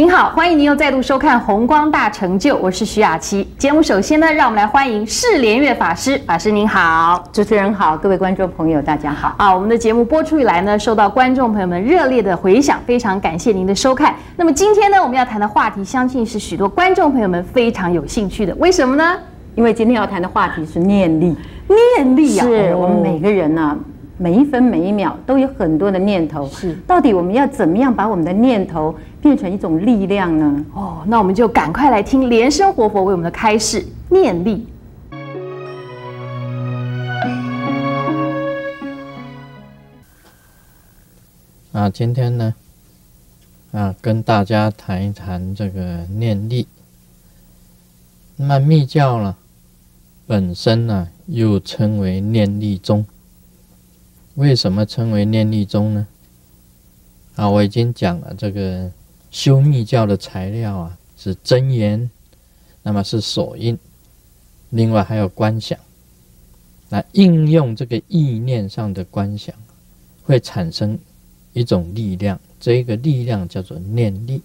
您好，欢迎您又再度收看《红光大成就》，我是徐雅琪。节目首先呢，让我们来欢迎释莲月法师，法师您好，主持人好，各位观众朋友大家好。啊，我们的节目播出以来呢，受到观众朋友们热烈的回响，非常感谢您的收看。那么今天呢，我们要谈的话题，相信是许多观众朋友们非常有兴趣的，为什么呢？因为今天要谈的话题是念力，念力啊，是我们每个人呢、每一分每一秒都有很多的念头，是到底我们要怎么样把我们的念头变成一种力量呢？哦，那我们就赶快来听莲生活佛为我们的开示念力。啊，今天呢，啊，跟大家谈一谈这个念力。那么密教呢，本身呢又称为念力宗。为什么称为念力宗呢？啊，我已经讲了，这个修密教的材料啊是真言，那么是手印，另外还有观想。那应用这个意念上的观想，会产生一种力量，这个力量叫做念力。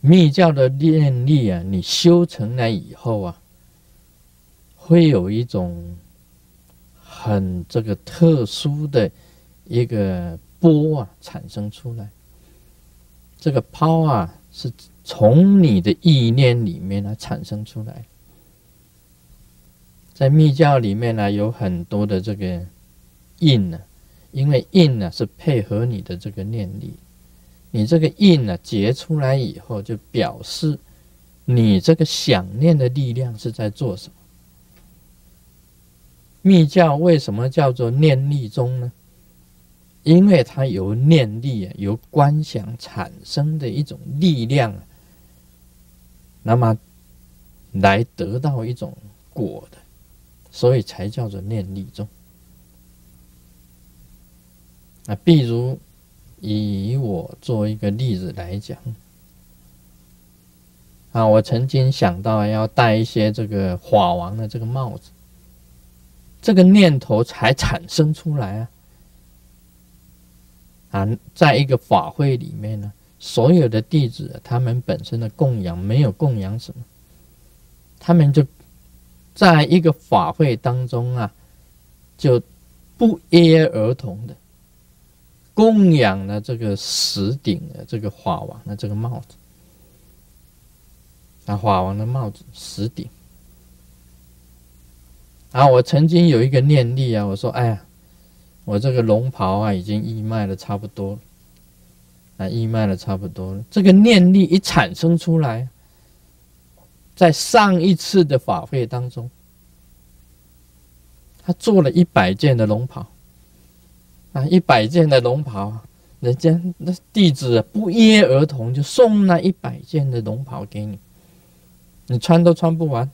密教的念力啊，你修成了以后啊，会有一种很这个特殊的一个波啊产生出来。这个抛啊，是从你的意念里面呢产生出来。在密教里面呢，有很多的这个印呢、因为印呢是配合你的这个念力，你这个印呢结出来以后，就表示你这个想念的力量是在做什么。密教为什么叫做念力宗呢？因为它由念力啊，由观想产生的一种力量，那么来得到一种果的，所以才叫做念力宗。啊，比如以我做一个例子来讲，啊，我曾经想到要戴一些这个法王的这个帽子，这个念头才产生出来啊。啊，在一个法会里面呢，所有的弟子他们本身的供养没有供养什么，他们就在一个法会当中啊，就不约而同的。供养了这个石顶的这个法王的这个帽子，啊，法王的帽子石顶。啊，我曾经有一个念力啊，我说，哎呀，我这个龙袍啊，已经义卖的差不多了，啊，义卖的差不多了。这个念力一产生出来，在上一次的法会当中，他做了一百件的龙袍。啊，一百件的龙袍，人家那弟子不约而同就送那一百件的龙袍给你，你穿都穿不完。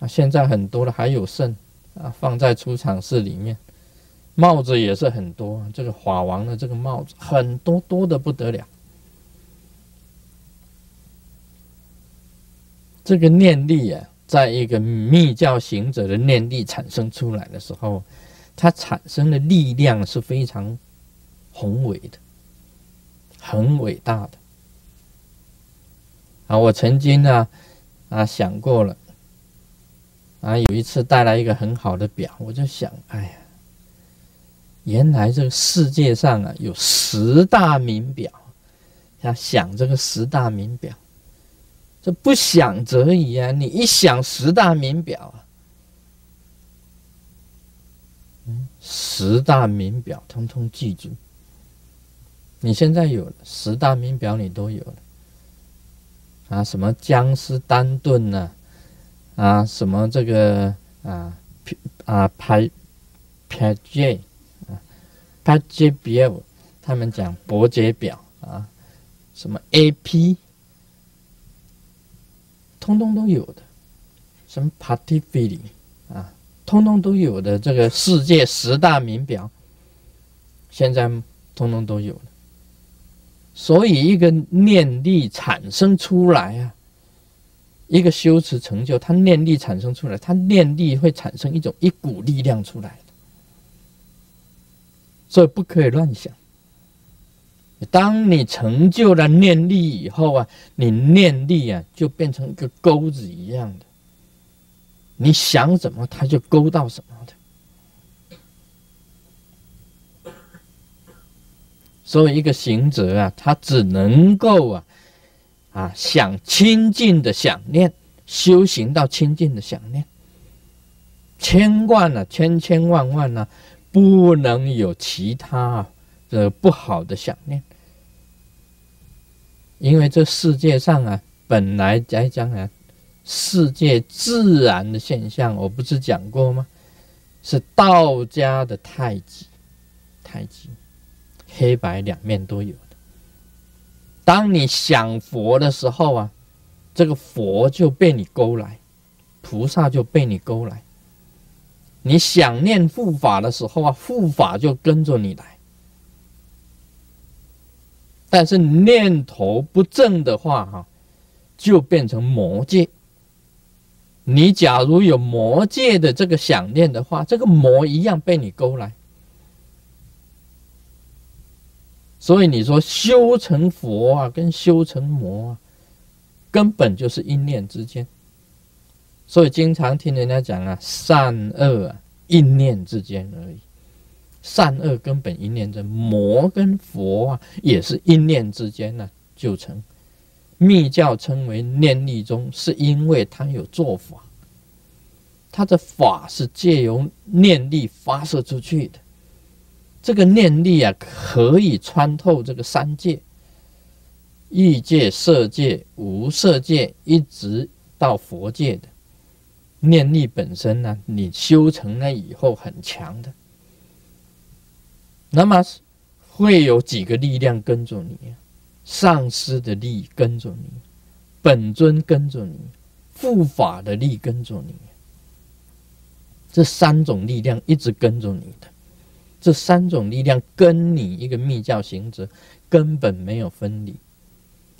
啊，现在很多的还有剩，啊，放在出厂室里面。帽子也是很多，这个法王的这个帽子很多多的不得了。这个念力啊，在一个密教行者的念力产生出来的时候。它产生的力量是非常宏伟的，很伟大的。啊，我曾经呢，啊想过了，啊有一次带来一个很好的表，我就想，哎呀，原来这个世界上啊有十大名表，要想这个十大名表，这不想则已啊，你一想十大名表啊。十大名表，通通记住。你现在有十大名表，你都有了啊？什么江诗丹顿呢？啊什么这个啊啊拍拍杰啊拍杰表，他们讲伯爵表啊，什么 AP，通通都有的。什么 Party Feeling 啊？通通都有的这个世界十大名表，现在通通都有了。所以一个念力产生出来啊，一个修持成就，它念力产生出来，它念力会产生一种一股力量出来所以不可以乱想。当你成就了念力以后啊，你念力啊就变成一个钩子一样的，你想什么，它就勾到什么的。所以一个行者啊，他只能够啊啊想清净的想念，修行到清净的想念，千万啊，千千万万啊，不能有其他的不好的想念。因为这世界上啊，本来来讲啊，世界自然的现象，我不是讲过吗？是道家的太极，太极，黑白两面都有。当你想佛的时候啊，这个佛就被你勾来，菩萨就被你勾来。你想念护法的时候啊，护法就跟着你来。但是念头不正的话，哈，就变成魔界。你假如有魔界的这个想念的话，这个魔一样被你勾来。所以你说修成佛啊，跟修成魔啊，根本就是一念之间。所以经常听人家讲啊，善恶啊，一念之间而已。善恶根本一念，这魔跟佛啊，也是一念之间呢就成。密教称为念力宗，是因为它有做法，它的法是借由念力发射出去的。这个念力啊，可以穿透这个三界，欲界、色界、无色界，一直到佛界的念力本身呢，你修成了以后很强的。那么会有几个力量跟着你？上师的力跟着你，本尊跟着你，护法的力跟着你。这三种力量一直跟着你的，这三种力量跟你一个密教行者根本没有分离。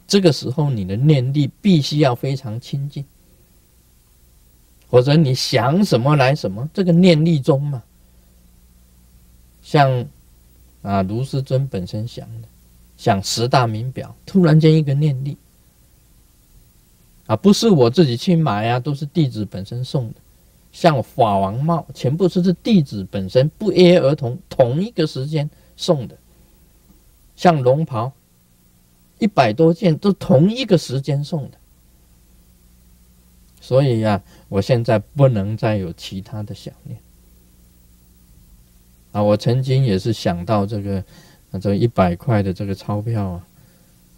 这个时候，你的念力必须要非常清净，或者你想什么来什么，这个念力中嘛，像。啊，卢师尊本身想的，想十大名表，突然间一个念力，啊，不是我自己去买啊，都是弟子本身送的。像法王帽，全部都是弟子本身不约而同，同一个时间送的。像龙袍，一百多件都同一个时间送的。所以呀，我现在不能再有其他的想念。啊，我曾经也是想到这个，啊，这一百块的这个钞票啊，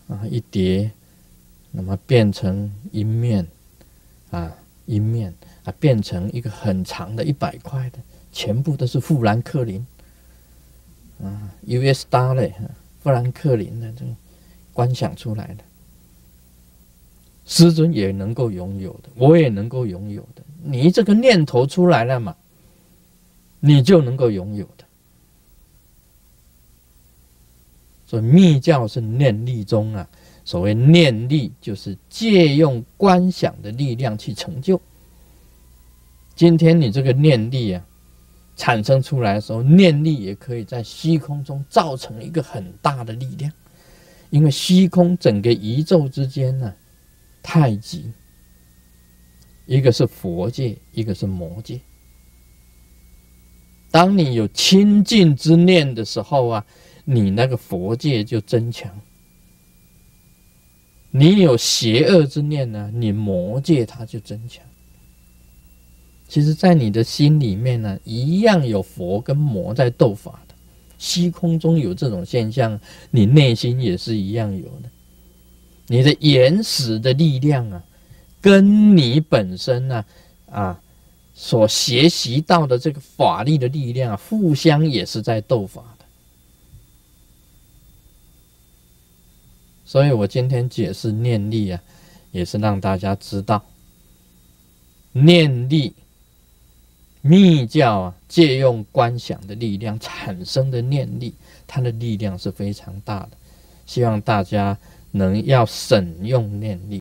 啊，一叠，那么变成一面，啊，一面啊，变成一个很长的一百块的，全部都是富兰克林，啊，U.S. dollar，富兰克林的这个观想出来的，师尊也能够拥有的，我也能够拥有的，你这个念头出来了嘛？你就能够拥有的。所以密教是念力宗啊，所谓念力就是借用观想的力量去成就。今天你这个念力啊，产生出来的时候，念力也可以在虚空中造成一个很大的力量，因为虚空整个宇宙之间呢，太极，一个是佛界，一个是魔界。当你有清净之念的时候啊，你那个佛界就增强；你有邪恶之念呢，你魔界它就增强。其实，在你的心里面呢，一样有佛跟魔在斗法的。虚空中有这种现象，你内心也是一样有的。你的原始的力量啊，跟你本身呢，啊。所学习到的这个法力的力量啊，互相也是在斗法的。所以我今天解释念力啊，也是让大家知道，念力密教啊，借用观想的力量产生的念力，它的力量是非常大的。希望大家能要省用念力。